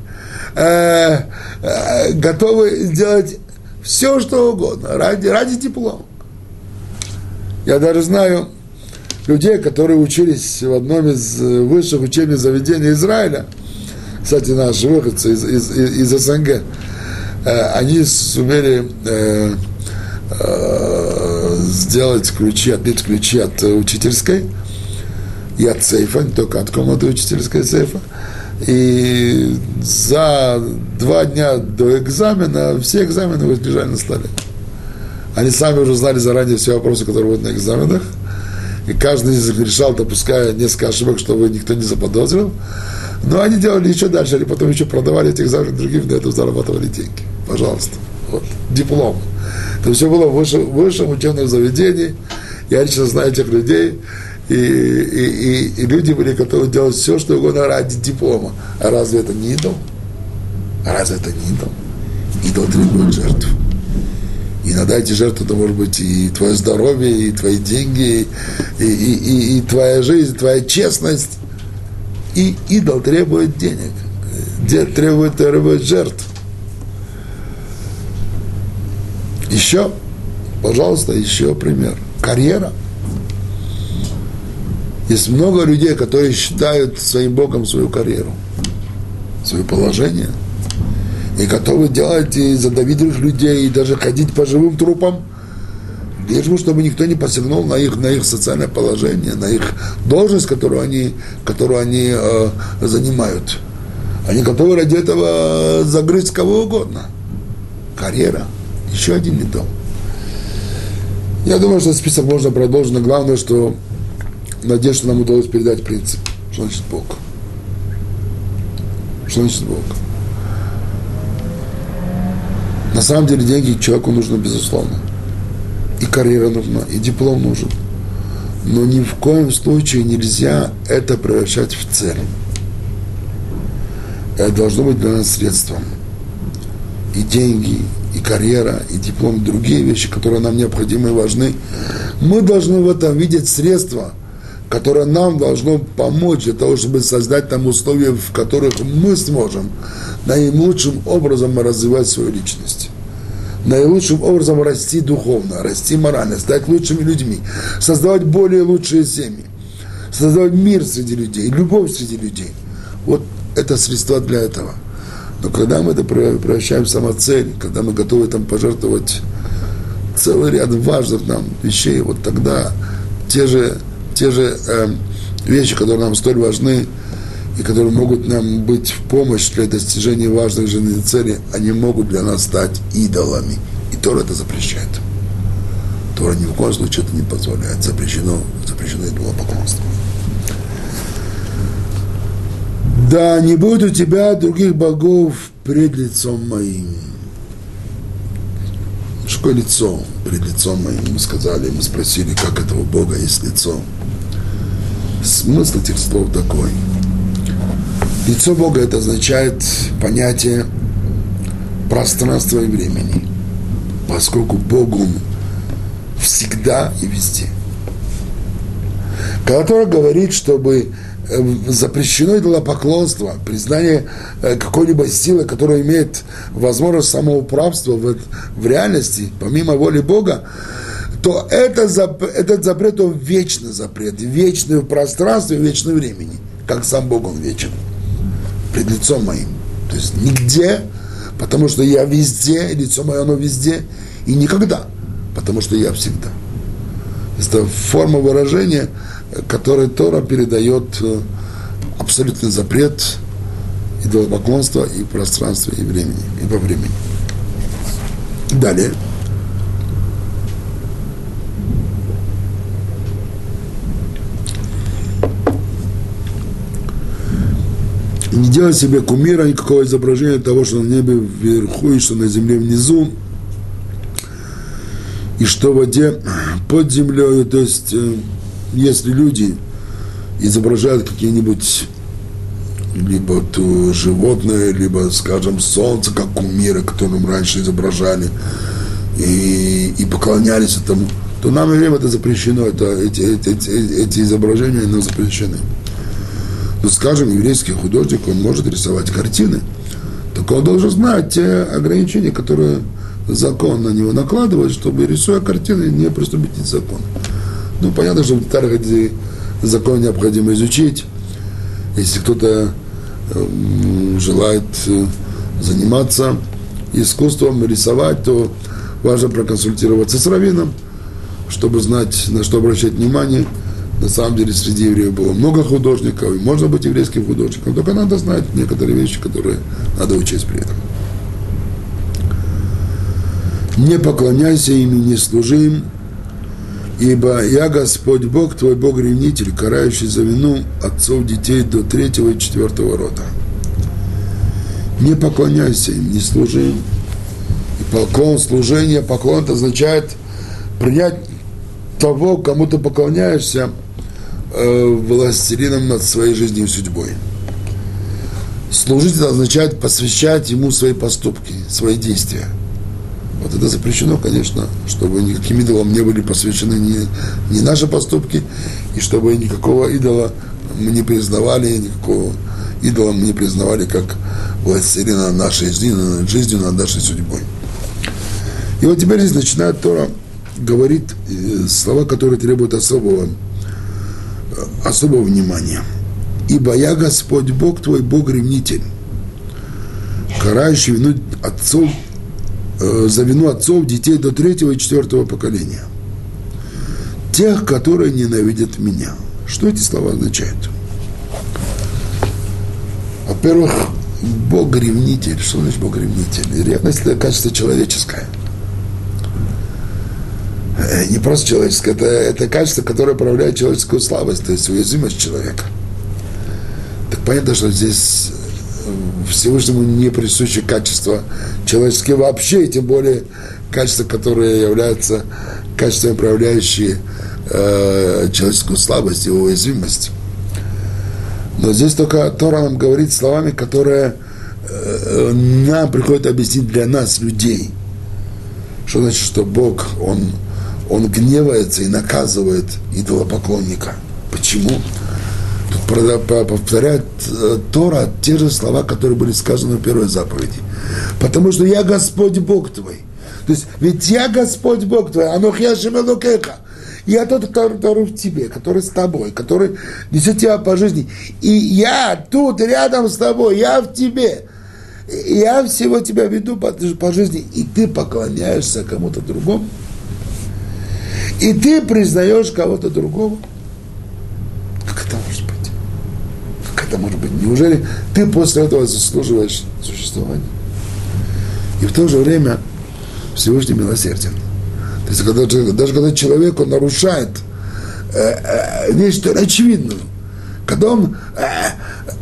Э, э, готовы сделать все, что угодно ради, ради диплома. Я даже знаю людей, которые учились в одном из высших учебных заведений Израиля – кстати, наши выходцы из, из, из СНГ, э, они сумели э, э, сделать ключи, отбить ключи от учительской и от сейфа, не только от комнаты учительской сейфа. И за два дня до экзамена все экзамены лежали на столе. Они сами уже знали заранее все вопросы, которые будут на экзаменах. И каждый из них решал, допуская несколько ошибок, чтобы никто не заподозрил. Но они делали еще дальше, они потом еще продавали эти экзамены другим, на этом зарабатывали деньги. Пожалуйста. Вот. Диплом. Это все было в высшем, высшем учебном заведении. Я лично знаю этих людей. И, и, и, и люди были готовы делать все, что угодно ради диплома. А разве это не идол? А разве это не идол? Идол требует жертв. Иногда эти жертвы, это может быть и твое здоровье, и твои деньги, и, и, и, и твоя жизнь, твоя честность. И идол требует денег, требует, требует жертв. Еще, пожалуйста, еще пример. Карьера. Есть много людей, которые считают своим Богом свою карьеру, свое положение – и готовы делать из задавидных людей, и даже ходить по живым трупам, лишь бы, чтобы никто не посягнул на их, на их социальное положение, на их должность, которую они, которую они э, занимают. Они готовы ради этого загрызть кого угодно. Карьера. Еще один недом. Я думаю, что список можно продолжить, но главное, что что нам удалось передать принцип. Что значит Бог? Что значит Бог? На самом деле деньги человеку нужны безусловно. И карьера нужна, и диплом нужен. Но ни в коем случае нельзя это превращать в цель. Это должно быть для нас средством. И деньги, и карьера, и диплом, и другие вещи, которые нам необходимы и важны. Мы должны в этом видеть средства, которое нам должно помочь для того, чтобы создать там условия, в которых мы сможем наилучшим образом развивать свою личность. Наилучшим образом расти духовно, расти морально, стать лучшими людьми, создавать более лучшие семьи, создавать мир среди людей, любовь среди людей. Вот это средства для этого. Но когда мы это превращаем в самоцель, когда мы готовы там пожертвовать целый ряд важных нам вещей, вот тогда те же, те же э, вещи, которые нам столь важны, и которые могут нам быть в помощь для достижения важных жизненных целей, они могут для нас стать идолами. И Тора это запрещает. Тора ни в коем случае это не позволяет. Запрещено, запрещено идолопоклонство. Да, не будет у тебя других богов пред лицом моим. Что лицо пред лицом моим? Мы сказали, мы спросили, как этого Бога есть лицо. Смысл этих слов такой – Лицо Бога это означает понятие пространства и времени, поскольку Бог Он всегда и везде. Который говорит, чтобы запрещено идолопоклонство, признание э, какой-либо силы, которая имеет возможность самоуправства в, в реальности, помимо воли Бога, то это, этот запрет, он вечный запрет, вечный в пространстве, вечный времени, как сам Бог, он вечен пред лицом моим. То есть нигде, потому что я везде, лицо мое оно везде, и никогда, потому что я всегда. Это форма выражения, которой Тора передает э, абсолютный запрет идолопоклонства и пространства, и времени, и во времени. Далее. не делать себе кумира, никакого изображения того, что на небе вверху и что на земле внизу, и что в воде под землей, то есть э, если люди изображают какие-нибудь либо то животное, либо, скажем, солнце, как кумиры, которым раньше изображали, и, и поклонялись этому, то нам время это запрещено, это, эти, эти, эти, эти изображения нам запрещены. Ну, скажем, еврейский художник, он может рисовать картины, только он должен знать те ограничения, которые закон на него накладывает, чтобы, рисуя картины, не приступить к закону. Ну, понятно, что в деталях эти законы необходимо изучить. Если кто-то желает э, заниматься искусством, рисовать, то важно проконсультироваться с раввином, чтобы знать, на что обращать внимание. На самом деле среди евреев было много художников, и можно быть еврейским художником, только надо знать некоторые вещи, которые надо учесть при этом. Не поклоняйся им и не служи им, ибо я Господь Бог, твой Бог-ревнитель, карающий за вину отцов детей до третьего и четвертого рода. Не поклоняйся им, не служи им. И поклон, служение, поклон это означает принять того, кому ты поклоняешься, э, властелином над своей жизнью и судьбой. Служить это означает посвящать ему свои поступки, свои действия. Вот это запрещено, конечно, чтобы никаким идолам не были посвящены ни, ни наши поступки, и чтобы никакого идола мы не признавали, никакого идола мы не признавали как властелина нашей жизни, над жизнью, над нашей судьбой. И вот теперь здесь начинает Тора говорит э, слова, которые требуют особого, э, особого внимания. Ибо я Господь Бог твой, Бог ревнитель, карающий вину отцов, за вину отцов детей до третьего и четвертого поколения. Тех, которые ненавидят меня. Что эти слова означают? Во-первых, Бог ревнитель. Что значит Бог ревнитель? Ревность это качество человеческое – Э, не просто человеческое, это, это качество, которое проявляет человеческую слабость, то есть уязвимость человека. Так понятно, что здесь э, Всевышнему не присуще качество человеческие вообще, и тем более качества, которые являются качествами, проявляющие э, человеческую слабость и уязвимость. Но здесь только Тора нам говорит словами, которые э, нам приходит объяснить для нас, людей. Что значит, что Бог, Он он гневается и наказывает идолопоклонника. Почему? Повторяет э, Тора те же слова, которые были сказаны в первой заповеди. Потому что я Господь Бог твой. То есть, ведь я Господь Бог твой, Анох я Шемелукеха. Я тот, который в тебе, который с тобой, который несет тебя по жизни. И я тут рядом с тобой, я в тебе. Я всего тебя веду по, по жизни, и ты поклоняешься кому-то другому и ты признаешь кого-то другого. Как это может быть? Это может быть? Неужели ты после этого заслуживаешь существования? И в то же время Всевышний милосерден. То есть, когда, даже когда человек нарушает э, э, нечто очевидное, когда он э,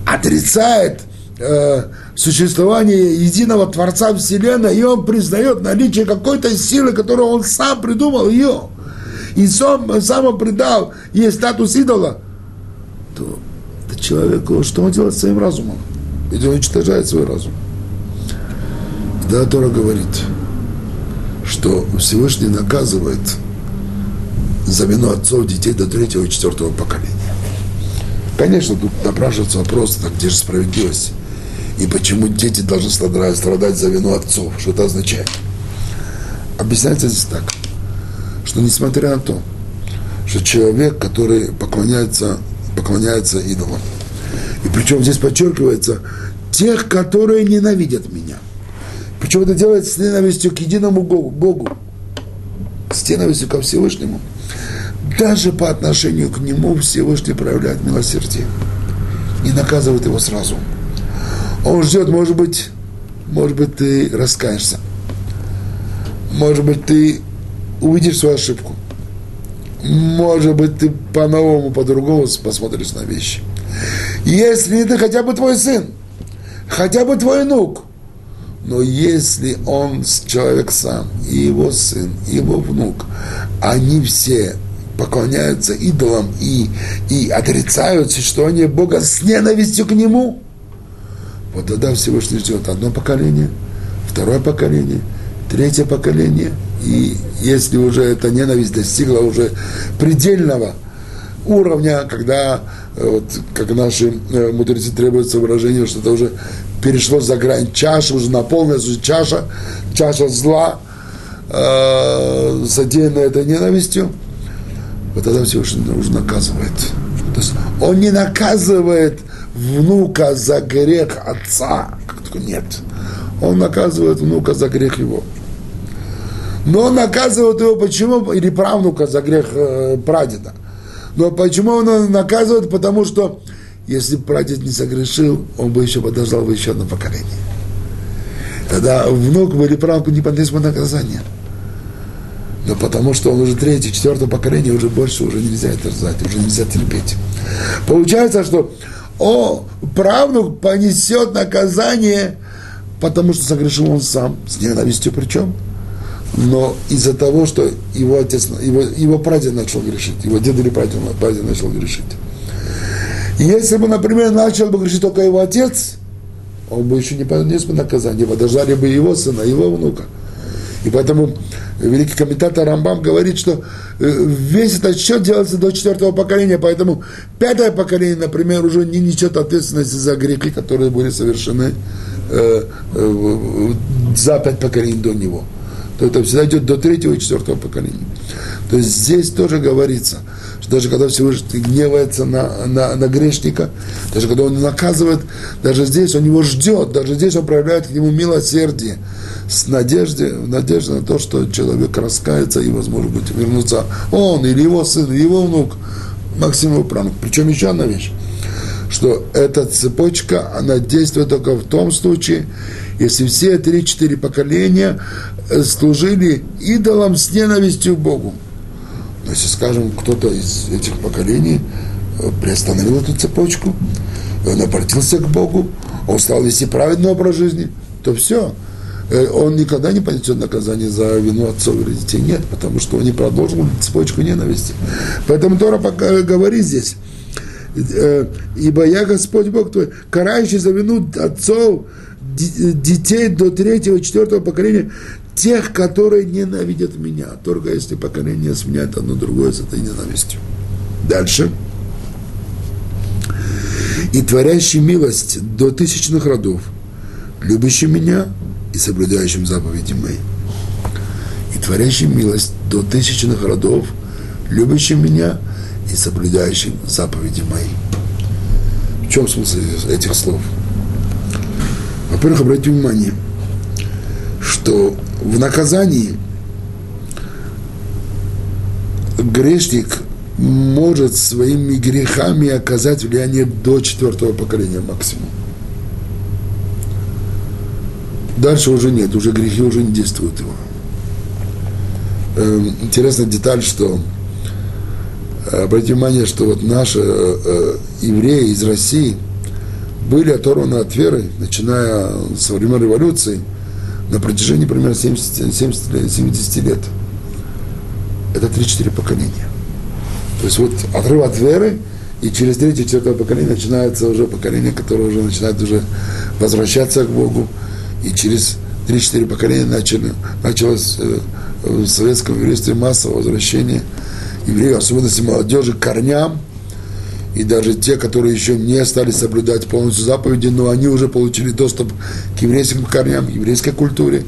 отрицает э, существование единого Творца Вселенной, и он признает наличие какой-то силы, которую он сам придумал ее, и сам, сам он предал ей статус идола, то человеку, что он делает своим разумом? Ведь он уничтожает свой разум. Да, Тора говорит, что Всевышний наказывает за вину отцов детей до третьего и четвертого поколения. Конечно, тут напрашивается вопрос, так где же справедливость? И почему дети должны страдать, за вину отцов? Что это означает? Объясняется здесь так – что несмотря на то, что человек, который поклоняется, поклоняется идолам, и причем здесь подчеркивается, тех, которые ненавидят меня. Причем это делается с ненавистью к единому Богу, с ненавистью ко Всевышнему. Даже по отношению к Нему Всевышний проявляет милосердие и наказывает его сразу. Он ждет, может быть, может быть, ты раскаешься. Может быть, ты увидишь свою ошибку. Может быть, ты по-новому, по-другому посмотришь на вещи. Если это хотя бы твой сын, хотя бы твой внук, но если он человек сам, и его сын, и его внук, они все поклоняются идолам и, и отрицают, они Бога с ненавистью к нему, вот тогда Всевышний ждет одно поколение, второе поколение, третье поколение – и если уже эта ненависть достигла уже предельного уровня, когда, э, вот, как наши э, мудрецы требуется выражение, что это уже перешло за грань чаши, уже наполнилась уже чаша, чаша зла, э, задеянная этой ненавистью, вот тогда Всевышний уже наказывает. То есть он не наказывает внука за грех отца. Нет. Он наказывает внука за грех его. Но он наказывает его почему? Или правнука за грех э, прадеда. Но почему он наказывает? Потому что если прадед не согрешил, он бы еще подождал бы еще одно поколение. Тогда внук или правнуку не понес бы наказание. Но потому что он уже третье, четвертое поколение, уже больше уже нельзя это ждать, уже нельзя терпеть. Получается, что о, правнук понесет наказание, потому что согрешил он сам, с ненавистью причем. Но из-за того, что его отец, его, его прадед начал грешить, его дед или прадед, прадед начал грешить. Если бы, например, начал бы грешить только его отец, он бы еще не понес бы наказание, подождали бы его сына, его внука. И поэтому великий комментатор Рамбам говорит, что э, весь этот счет делается до четвертого поколения, поэтому пятое поколение, например, уже не несет ответственности за грехи, которые были совершены э, э, за пять поколений до него. То это всегда идет до третьего и четвертого поколения. То есть здесь тоже говорится, что даже когда Всевышний гневается на, на, на грешника, даже когда он наказывает, даже здесь он его ждет, даже здесь он проявляет к нему милосердие с надеждой, в надежде на то, что человек раскается и, возможно быть, вернуться он или его сын, или его внук, максимум правнук. Причем еще одна вещь, что эта цепочка, она действует только в том случае, если все три-четыре поколения служили идолам с ненавистью к Богу. Но если, скажем, кто-то из этих поколений э, приостановил эту цепочку, он обратился к Богу, он стал вести праведный образ жизни, то все – Э, он никогда не понесет наказание за вину отцов или детей. Нет, потому что он не продолжил цепочку ненависти. Поэтому Тора пока говорит здесь, э, ибо я Господь Бог твой, карающий за вину отцов, детей до третьего, четвертого поколения, тех, которые ненавидят меня. Только если поколение сменяет одно другое с этой ненавистью. Дальше. И творящий милость до тысячных родов, любящий меня и соблюдающим заповеди мои, и творящим милость до тысячных родов, любящим меня и соблюдающим заповеди мои. В чем смысл этих слов? Во-первых, обратите внимание, что в наказании грешник может своими грехами оказать влияние до четвертого поколения максимум. Дальше уже нет, уже грехи уже не действуют его. Эм, интересная деталь, что э, обратите внимание, что вот наши э, э, евреи из России были оторваны от веры, начиная с времен революции, на протяжении примерно 70, 70 лет, 70 лет. Это 3-4 поколения. То есть вот отрыв от веры, и через третье, четвертое поколение начинается уже поколение, которое уже начинает уже возвращаться к Богу, и через 3-4 поколения начали, началось э, в советском еврействе массовое возвращение евреев, особенно молодежи, к корням, и даже те, которые еще не стали соблюдать полностью заповеди, но они уже получили доступ к еврейским корням, к еврейской культуре,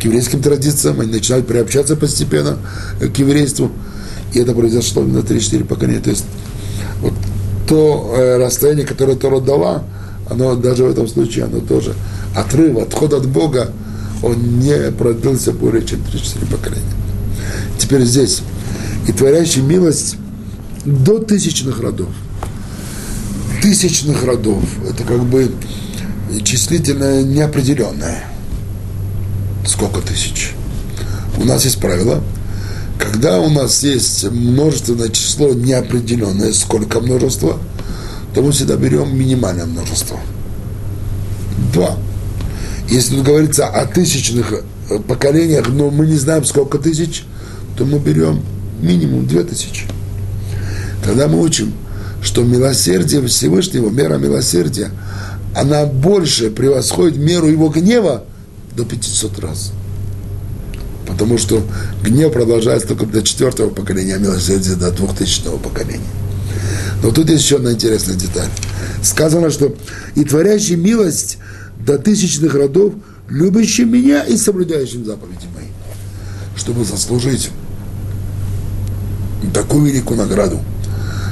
к еврейским традициям, они начинают приобщаться постепенно к еврейству, и это произошло на 3-4 поколения. То есть вот то э, расстояние, которое Тора дала, оно даже в этом случае, оно тоже отрыв, отход от Бога, он не продлился более чем 3-4 поколения. Теперь здесь. И творящий милость до тысячных родов. Тысячных родов. Это как бы числительное неопределенное. Сколько тысяч? У нас есть правило, когда у нас есть множественное число неопределенное, сколько множества, то мы всегда берем минимальное множество. Два. Если говорится о тысячных э, поколениях, но мы не знаем, сколько тысяч, то мы берем минимум две тысячи. Тогда мы учим, что милосердие Всевышнего, мера милосердия, она больше превосходит меру его гнева до 500 раз. Потому что гнев продолжается только до четвертого поколения, а милосердие до двухтысячного поколения. Но тут есть еще одна интересная деталь. Сказано, что и творящий милость до тысячных родов, любящим меня и соблюдающим заповеди мои, чтобы заслужить такую великую награду,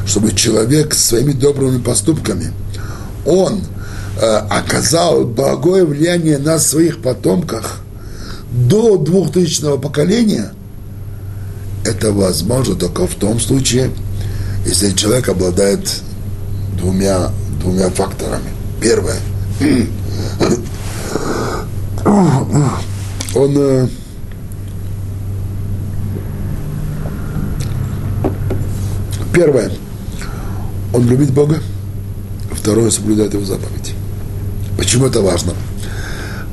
чтобы человек своими добрыми поступками он э, оказал благое влияние на своих потомках до двухтысячного поколения, это возможно только в том случае, если человек обладает двумя, двумя факторами. Первое. Он э, Первое. Он любит Бога. Второе. Соблюдает его заповеди. Почему это важно?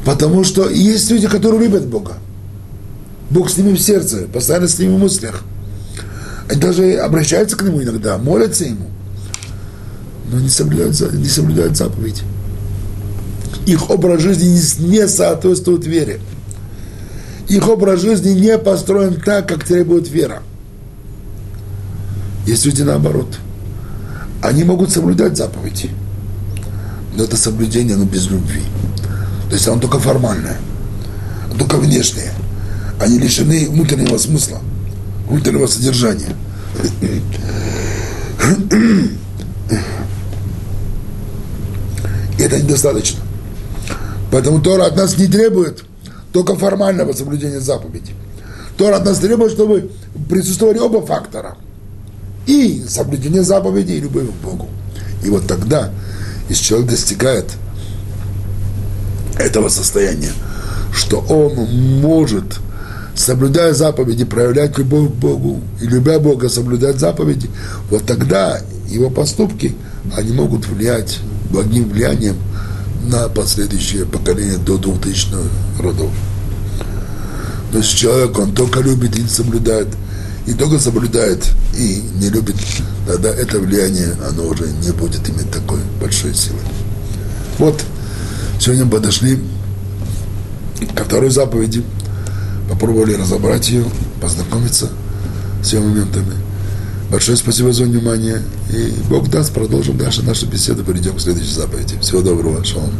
Потому что есть люди, которые любят Бога. Бог с ними в сердце, постоянно с ними в мыслях. Они даже обращаются к нему иногда, молятся ему, но не соблюдают, не соблюдают заповедь. Их образ жизни не соответствует вере. Их образ жизни не построен так, как требует вера. Есть люди наоборот. Они могут соблюдать заповеди, но это соблюдение, но без любви. То есть оно только формальное, только внешнее. Они лишены внутреннего смысла, внутреннего содержания. И это недостаточно. Поэтому Тора от нас не требует только формального соблюдения заповеди. Тора от нас требует, чтобы присутствовали оба фактора – и соблюдение заповедей, и любовь к Богу. И вот тогда, если человек достигает этого состояния, что он может, соблюдая заповеди, проявлять любовь к Богу, и любя Бога, соблюдать заповеди, вот тогда его поступки, они могут влиять благим влиянием на последующее поколение до 2000 родов. Но если человек, он только любит и соблюдает – и только соблюдает и не любит, тогда это влияние, оно уже не будет иметь такой большой силы. Вот, сегодня мы подошли ко второй заповеди, попробовали разобрать ее, познакомиться с ее моментами. Большое спасибо за внимание. И Бог даст, продолжим дальше нашу беседу, перейдем к следующей заповеди. Всего доброго, шалом.